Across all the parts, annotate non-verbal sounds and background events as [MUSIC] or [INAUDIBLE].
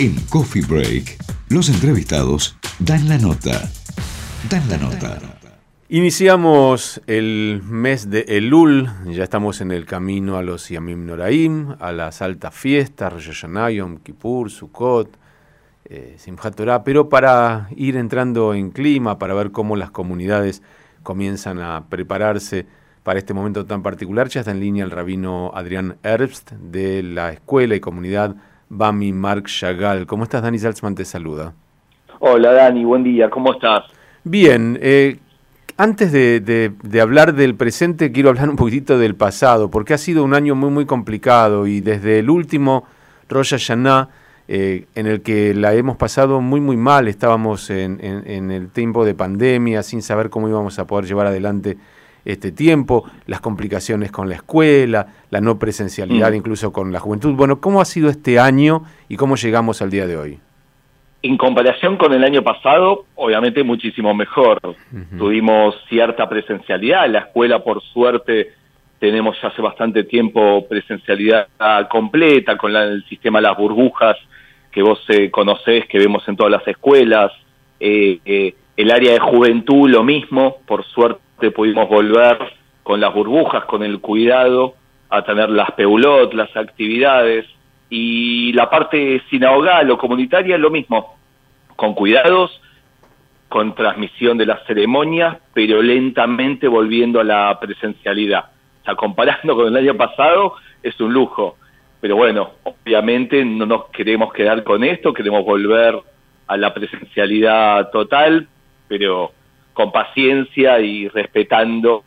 En Coffee Break, los entrevistados dan la nota. Dan la nota. Iniciamos el mes de Elul, ya estamos en el camino a los Yamim Noraim, a las altas fiestas, Rosh Hashanah, Yom Kippur, Sukkot, eh, Simchat Torah, pero para ir entrando en clima, para ver cómo las comunidades comienzan a prepararse para este momento tan particular, ya está en línea el rabino Adrián Herbst de la escuela y comunidad Bami Mark Chagall. ¿Cómo estás, Dani Salzman? Te saluda. Hola, Dani, buen día, ¿cómo estás? Bien, eh, antes de, hablar del presente, quiero hablar un poquitito del pasado, porque ha sido un año muy, muy complicado y desde el último Rosh Hashanah, eh, en el que la hemos pasado muy, muy mal, estábamos en, en el tiempo de pandemia, sin saber cómo íbamos a poder llevar adelante este tiempo, las complicaciones con la escuela, la no presencialidad mm. incluso con la juventud. Bueno, ¿cómo ha sido este año y cómo llegamos al día de hoy? En comparación con el año pasado, obviamente muchísimo mejor. Tuvimos cierta presencialidad, la escuela por suerte tenemos ya hace bastante tiempo presencialidad completa con el sistema de las burbujas que vos eh, conocés, que vemos en todas las escuelas. Eh, eh, el área de juventud lo mismo, por suerte pudimos volver con las burbujas, con el cuidado, a tener las peulot, las actividades, y la parte sinagogal o comunitaria lo mismo, con cuidados, con transmisión de las ceremonias, pero lentamente volviendo a la presencialidad. O sea, comparando con el año pasado, es un lujo. Pero bueno, obviamente no nos queremos quedar con esto, queremos volver a la presencialidad total, pero con paciencia y respetando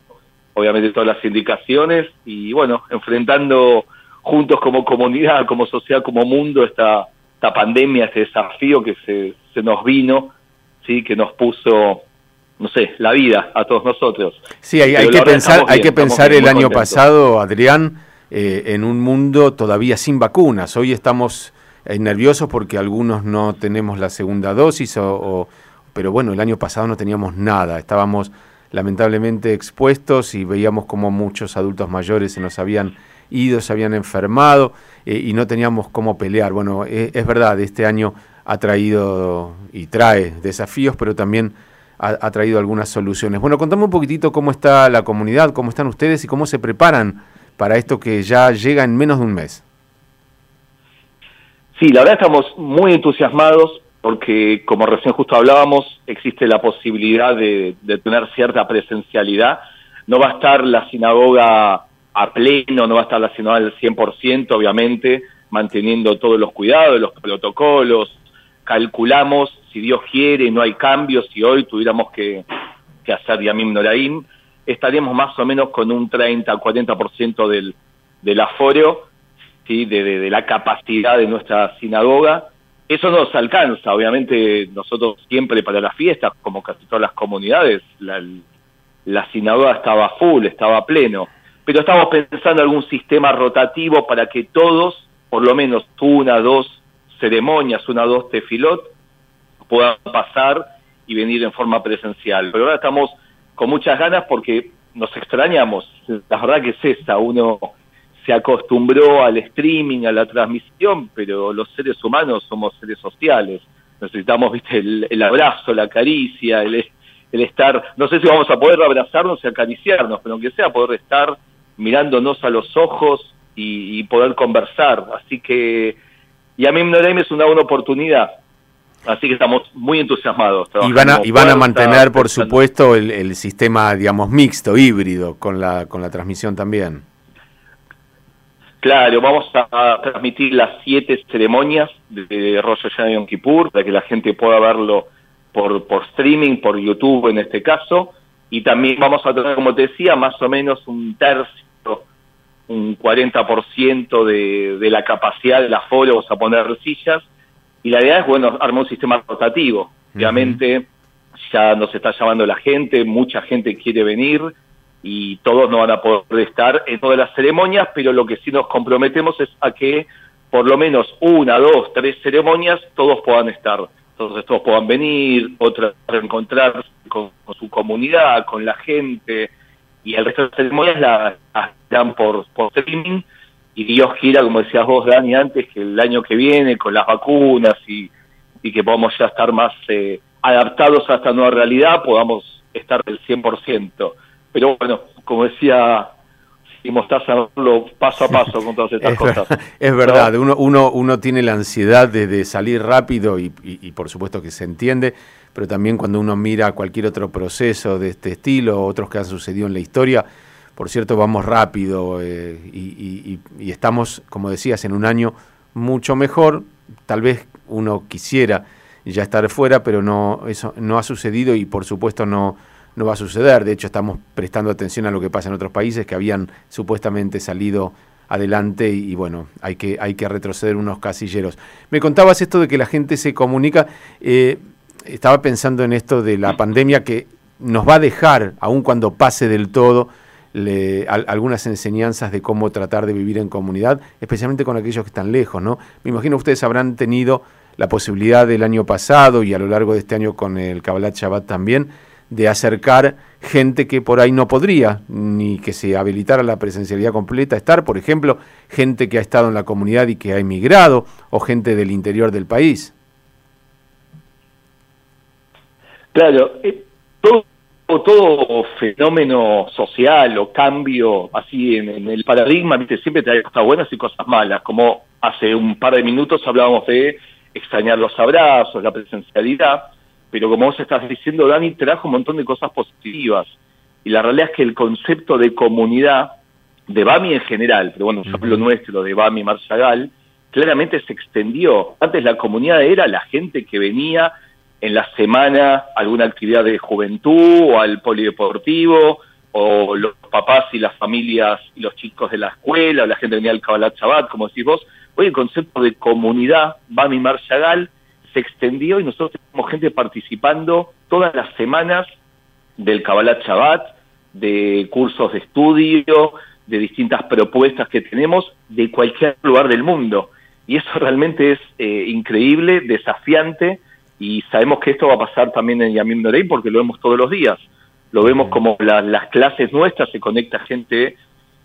obviamente todas las indicaciones y bueno, enfrentando juntos como comunidad, como sociedad, como mundo esta, esta pandemia, este desafío que se, se nos vino, sí, que nos puso no sé, la vida a todos nosotros. Sí, hay, hay que pensar, hay que pensar el año pasado, Adrián, eh, en un mundo todavía sin vacunas. Hoy estamos eh, nerviosos porque algunos no tenemos la segunda dosis o, pero bueno, el año pasado no teníamos nada, estábamos lamentablemente expuestos y veíamos como muchos adultos mayores se nos habían ido, se habían enfermado eh, y no teníamos cómo pelear. Bueno, eh, es verdad, este año ha traído y trae desafíos, pero también ha, traído algunas soluciones. Bueno, contame un poquitito cómo está la comunidad, cómo están ustedes y cómo se preparan para esto que ya llega en menos de un mes. Sí, la verdad estamos muy entusiasmados porque como recién justo hablábamos, existe la posibilidad de, tener cierta presencialidad. No va a estar la sinagoga a pleno, no va a estar la sinagoga al 100%, obviamente, manteniendo todos los cuidados, los protocolos. Calculamos, si Dios quiere, no hay cambios, si hoy tuviéramos que, hacer Yamim Noraim, estaríamos más o menos con un 30-40% del, del aforo, ¿sí? de, de la capacidad de nuestra sinagoga eso nos alcanza, obviamente nosotros siempre para las fiestas, como casi todas las comunidades, la, la sinagoga estaba full, estaba pleno, pero estamos pensando en algún sistema rotativo para que todos, por lo menos una, dos ceremonias, una, dos tefilot, puedan pasar y venir en forma presencial. Pero ahora estamos con muchas ganas porque nos extrañamos, la verdad que es esa, uno se acostumbró al streaming, a la transmisión, pero los seres humanos somos seres sociales. Necesitamos, viste, el, abrazo, la caricia, el, estar, no sé si vamos a poder abrazarnos y acariciarnos, pero aunque sea poder estar mirándonos a los ojos y, poder conversar. Así que, y a mí me es una buena oportunidad. Así que estamos muy entusiasmados. Y van a, y van a mantener, por supuesto, el, el, sistema, digamos, mixto, híbrido, con la, con la transmisión también. Claro, vamos a, transmitir las siete ceremonias de Rosh Hashanah Yom Kippur para que la gente pueda verlo por, por streaming, por YouTube en este caso, y también vamos a tener, como te decía, más o menos un tercio, un 40% de, de la capacidad del aforo, vamos a poner sillas, y la idea es, bueno, armar un sistema rotativo. Obviamente ya nos está llamando la gente, mucha gente quiere venir, y todos no van a poder estar en todas las ceremonias, pero lo que sí nos comprometemos es a que por lo menos una, dos, tres ceremonias todos puedan estar. Entonces todos puedan venir, otros reencontrarse con, su comunidad, con la gente, y el resto de ceremonias las dan por, por streaming y Dios quiera, como decías vos, Dani, antes que el año que viene, con las vacunas y, y que podamos ya estar más eh, adaptados a esta nueva realidad, podamos estar del 100%. Pero bueno, como decía y paso a paso con todas estas [LAUGHS] cosas. es verdad, uno, uno, uno tiene la ansiedad de, salir rápido y, por supuesto que se entiende, pero también cuando uno mira cualquier otro proceso de este estilo, otros que han sucedido en la historia, por cierto, vamos rápido eh, y, y, estamos, como decías, en un año mucho mejor. Tal vez uno quisiera ya estar fuera, pero no, eso no ha sucedido y por supuesto no no va a suceder. De hecho, estamos prestando atención a lo que pasa en otros países que habían supuestamente salido adelante y, bueno, hay que, hay que retroceder unos casilleros. Me contabas esto de que la gente se comunica. Eh, estaba pensando en esto de la pandemia que nos va a dejar, aun cuando pase del todo, algunas enseñanzas de cómo tratar de vivir en comunidad, especialmente con aquellos que están lejos, ¿no? Me imagino ustedes habrán tenido la posibilidad del año pasado y a lo largo de este año con el Kabbalat Shabbat también, de acercar gente que por ahí no podría, ni que se habilitara la presencialidad completa estar, por ejemplo, gente que ha estado en la comunidad y que ha emigrado, o gente del interior del país. Claro, eh, todo, fenómeno social o cambio así en, el paradigma, siempre trae cosas buenas y cosas malas, como hace un par de minutos hablábamos de extrañar los abrazos, la presencialidad, pero como vos estás diciendo, Dani trajo un montón de cosas positivas. Y la realidad es que el concepto de comunidad, de Bami en general, pero bueno, yo hablo nuestro, de Bami Marshall, claramente se extendió. Antes la comunidad era la gente que venía en la semana a alguna actividad de juventud o al polideportivo, o los papás y las familias y los chicos de la escuela, o la gente venía al Kabbalat Shabbat, como decís vos. Hoy el concepto de comunidad, Bami Marshall, se extendió y nosotros tenemos gente participando todas las semanas del Kabbalat Shabbat, de cursos de estudio, de distintas propuestas que tenemos de cualquier lugar del mundo. Y eso realmente es eh, increíble, desafiante, y sabemos que esto va a pasar también en Yamim Norei porque lo vemos todos los días. Lo vemos como las clases nuestras, se conecta gente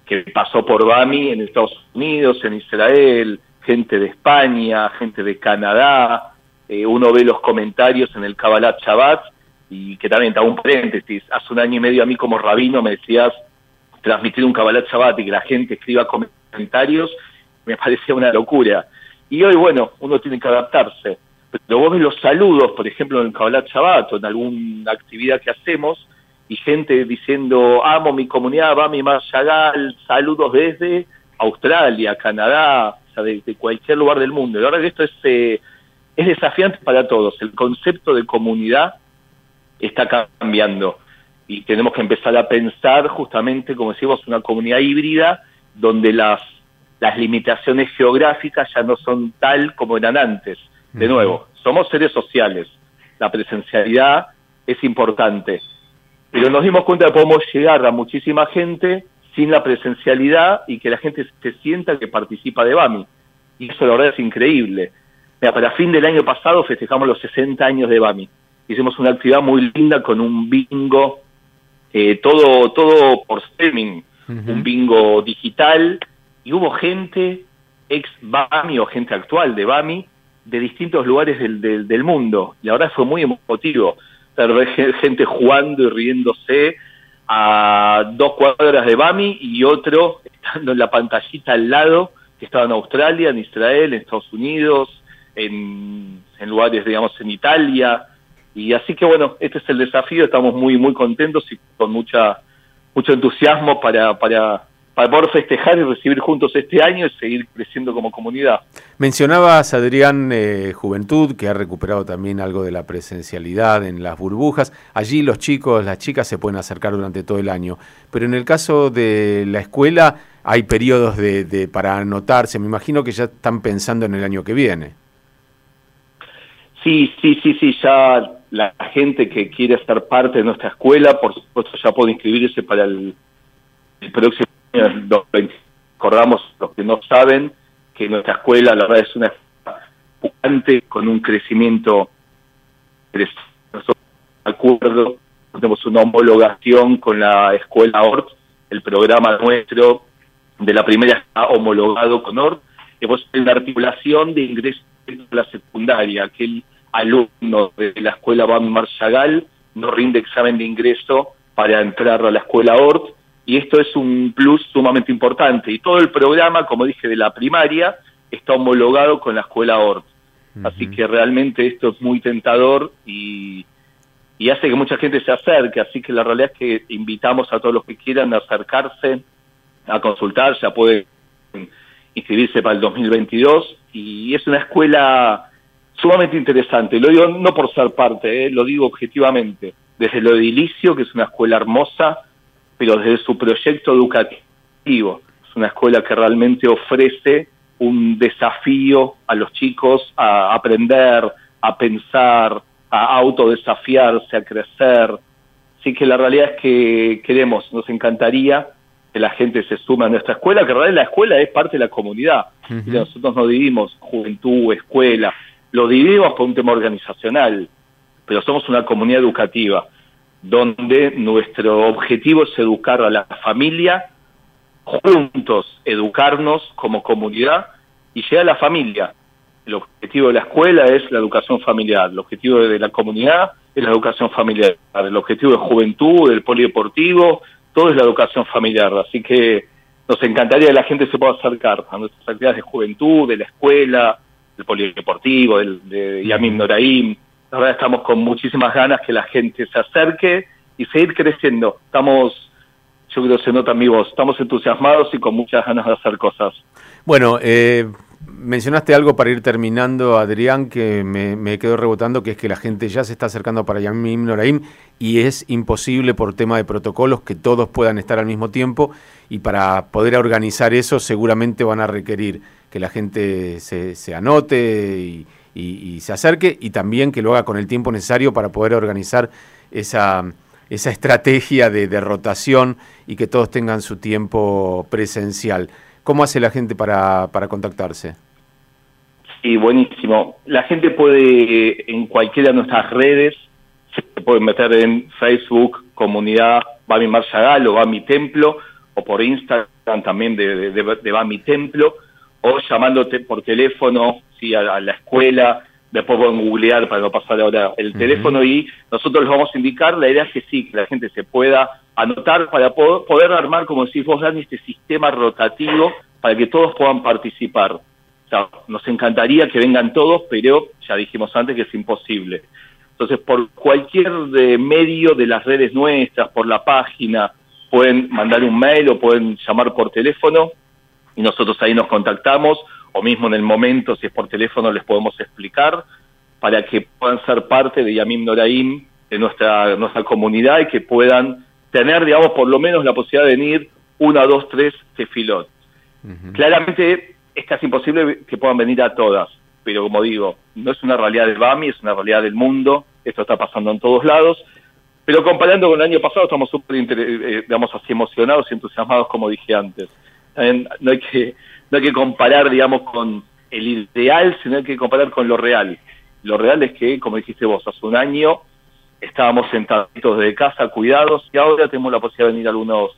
que pasó por BAMI en Estados Unidos, en Israel, gente de España, gente de Canadá, eh, uno ve los comentarios en el Kabbalat Shabbat, y que también te hago un paréntesis, hace un año y medio a mí como rabino me decías transmitir un Kabbalat Shabbat y que la gente escriba comentarios, me [LAUGHS] parecía una locura. Y hoy, bueno, uno tiene que adaptarse. Pero vos ves los saludos, por ejemplo, en el Kabbalat Shabbat o en alguna actividad que hacemos, y gente diciendo, amo mi comunidad, va mi Shagal, saludos desde Australia, Canadá, o sea, de, cualquier lugar del mundo. Y ahora que esto es eh, es desafiante para todos. El concepto de comunidad está cambiando y tenemos que empezar a pensar justamente, como decimos, una comunidad híbrida donde las, las limitaciones geográficas ya no son tal como eran antes. De nuevo, somos seres sociales, la presencialidad es importante, pero nos dimos cuenta de que podemos llegar a muchísima gente sin la presencialidad y que la gente se sienta que participa de BAMI. Y eso la verdad es increíble para fin del año pasado festejamos los 60 años de BAMI. Hicimos una actividad muy linda con un bingo, eh, todo, todo por streaming, un bingo digital, y hubo gente ex BAMI o gente actual de BAMI de distintos lugares del, del, mundo. Y ahora fue muy emotivo ver [LAUGHS] gente jugando y riéndose a dos cuadras de BAMI y otro estando en la pantallita al lado, que estaba en Australia, en Israel, en Estados Unidos, en, lugares, digamos, en Italia. Y así que bueno, este es el desafío, estamos muy, muy contentos y con mucha, mucho entusiasmo para, para, para poder festejar y recibir juntos este año y seguir creciendo como comunidad. Mencionabas, Adrián, eh, Juventud, que ha recuperado también algo de la presencialidad en las burbujas. Allí los chicos, las chicas se pueden acercar durante todo el año. Pero en el caso de la escuela hay periodos de, de para anotarse. Me imagino que ya están pensando en el año que viene. Sí, sí, sí, sí, ya la gente que quiere ser parte de nuestra escuela, por supuesto, ya puede inscribirse para el, próximo año. Recordamos los que no saben que nuestra escuela, la verdad, es una escuela con un crecimiento de acuerdo, tenemos una homologación con la escuela ORT, el programa nuestro de la primaria está homologado con ORT, hay una articulación de ingreso a la secundaria, aquel alumno de la escuela Bam Marshall no rinde examen de ingreso para entrar a la escuela ORT, y esto es un plus sumamente importante. Y todo el programa, como dije, de la primaria está homologado con la escuela ORT. Así que realmente esto es muy tentador y, y hace que mucha gente se acerque. Así que la realidad es que invitamos a todos los que quieran acercarse a consultar, ya pueden inscribirse para el 2022 y es una escuela sumamente interesante. Lo digo no por ser parte, eh, lo digo objetivamente. Desde lo edilicio, que es una escuela hermosa, pero desde su proyecto educativo. Es una escuela que realmente ofrece un desafío a los chicos a aprender, a pensar, a autodesafiarse, a crecer. Así que la realidad es que queremos, nos encantaría la gente se sume a nuestra escuela, que en realidad la escuela es parte de la comunidad. Nosotros no dividimos juventud, escuela, lo dividimos por un tema organizacional, pero somos una comunidad educativa, donde nuestro objetivo es educar a la familia, juntos educarnos como comunidad y llegar a la familia. El objetivo de la escuela es la educación familiar, el objetivo de la comunidad es la educación familiar, el objetivo de juventud, del polideportivo, todo es la educación familiar. Así que nos encantaría que la gente se pueda acercar a nuestras actividades de juventud, de la escuela, del polideportivo, del, de Yamim Noraim. La verdad estamos con muchísimas ganas que la gente se acerque y seguir creciendo. Estamos, yo creo que se nota mi voz, estamos entusiasmados y con muchas ganas de hacer cosas. Bueno, eh, mencionaste algo para ir terminando, Adrián, que me, quedó rebotando, que es que la gente ya se está acercando para Yamim Noraim y es imposible por tema de protocolos que todos puedan estar al mismo tiempo y para poder organizar eso seguramente van a requerir que la gente se, anote y, se acerque y también que lo haga con el tiempo necesario para poder organizar esa, estrategia de, de rotación y que todos tengan su tiempo presencial. ¿Cómo hace la gente para contactarse? Sí, buenísimo. La gente puede, en cualquiera de nuestras redes, se puede meter en Facebook, comunidad Bami Marshall o Bami Templo, o por Instagram también de, de, de Bami Templo, o llamándote por teléfono, sí, a, la escuela, después pueden googlear para no pasar ahora el teléfono y nosotros les vamos a indicar, la idea es que sí, que la gente se pueda anotar para poder armar, como decís vos, Dani, este sistema rotativo para que todos puedan participar. Nos encantaría que vengan todos, pero ya dijimos antes que es imposible. Entonces, por cualquier de medio de las redes nuestras, por la página, pueden mandar un mail o pueden llamar por teléfono y nosotros ahí nos contactamos, o mismo en el momento, si es por teléfono, les podemos explicar para que puedan ser parte de Yamim Noraim, de nuestra, nuestra comunidad y que puedan tener, digamos, por lo menos la posibilidad de venir una, dos, tres tefilot. Claramente es casi imposible que puedan venir a todas, pero como digo, no es una realidad del BAMI, es una realidad del mundo, esto está pasando en todos lados, pero comparando con el año pasado estamos súper, eh, digamos, así emocionados y entusiasmados, como dije antes. no hay que no hay que comparar, digamos, con el ideal, sino hay que comparar con lo real. Lo real es que, como dijiste vos, hace un año estábamos sentaditos de casa, cuidados, y ahora tenemos la posibilidad de venir algunos,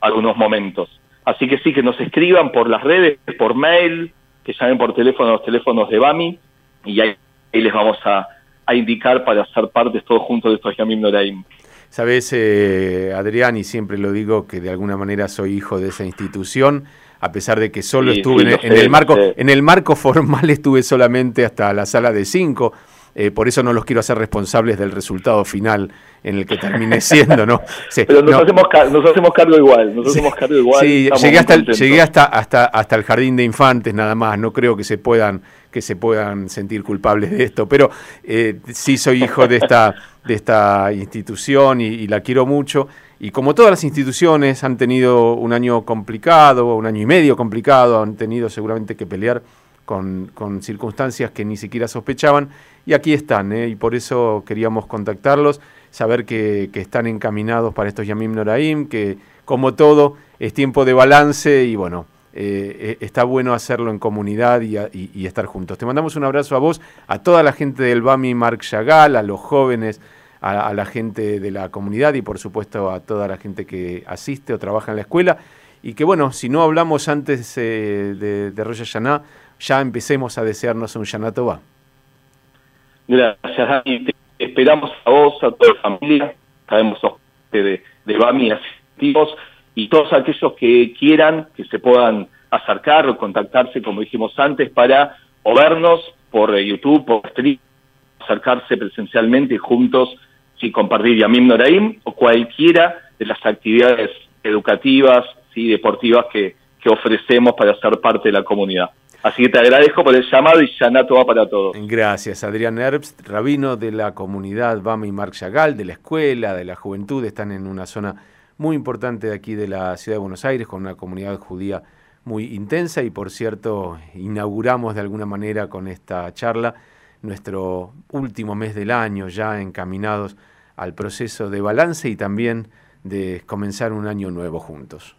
algunos momentos. Así que sí, que nos escriban por las redes, por mail, que llamen por teléfono a los teléfonos de BAMI, y ahí, les vamos a, indicar para ser parte todos juntos de estos Yamim Noraim. Sabes, eh, Adrián, y siempre lo digo, que de alguna manera soy hijo de esa institución, a pesar de que solo estuve en, el marco, en el marco formal estuve solamente hasta la sala de cinco, eh, por eso no los quiero hacer responsables del resultado final en el que termine [LAUGHS] siendo, ¿no? Pero nos, hacemos, cargo igual, nos hacemos cargo igual. Sí, llegué, hasta el, llegué hasta, hasta, hasta el jardín de infantes nada más, no creo que se puedan, que se puedan sentir culpables de esto, pero eh, sí soy hijo de esta, de esta institución y, la quiero mucho. Y como todas las instituciones han tenido un año complicado, un año y medio complicado, han tenido seguramente que pelear con, circunstancias que ni siquiera sospechaban, y aquí están, ¿eh? y por eso queríamos contactarlos, saber que, están encaminados para estos Yamim Noraim, que como todo es tiempo de balance y bueno, eh, eh, está bueno hacerlo en comunidad y, estar juntos. Te mandamos un abrazo a vos, a toda la gente del BAMI Marc Chagall, a los jóvenes, a, la gente de la comunidad y por supuesto a toda la gente que asiste o trabaja en la escuela y que bueno, si no hablamos antes de, de Rosh ya empecemos a desearnos un Shana Gracias, Dani. esperamos a vos, a toda la familia, sabemos de, de Bami, asistivos, y todos aquellos que quieran, que se puedan acercar o contactarse, como dijimos antes, para o vernos por eh, YouTube, por stream, acercarse presencialmente juntos, y compartir Yamim Noraim o cualquiera de las actividades educativas, y deportivas que, que ofrecemos para ser parte de la comunidad. Así que te agradezco por el llamado y Shanato va para todos. Gracias, Adrián Herbst, rabino de la comunidad Bami Marc Chagall, de la escuela, de la juventud, están en una zona muy importante de aquí de la ciudad de Buenos Aires, con una comunidad judía muy intensa y por cierto inauguramos de alguna manera con esta charla nuestro último mes del año ya encaminados al proceso de balance y también de comenzar un año nuevo juntos.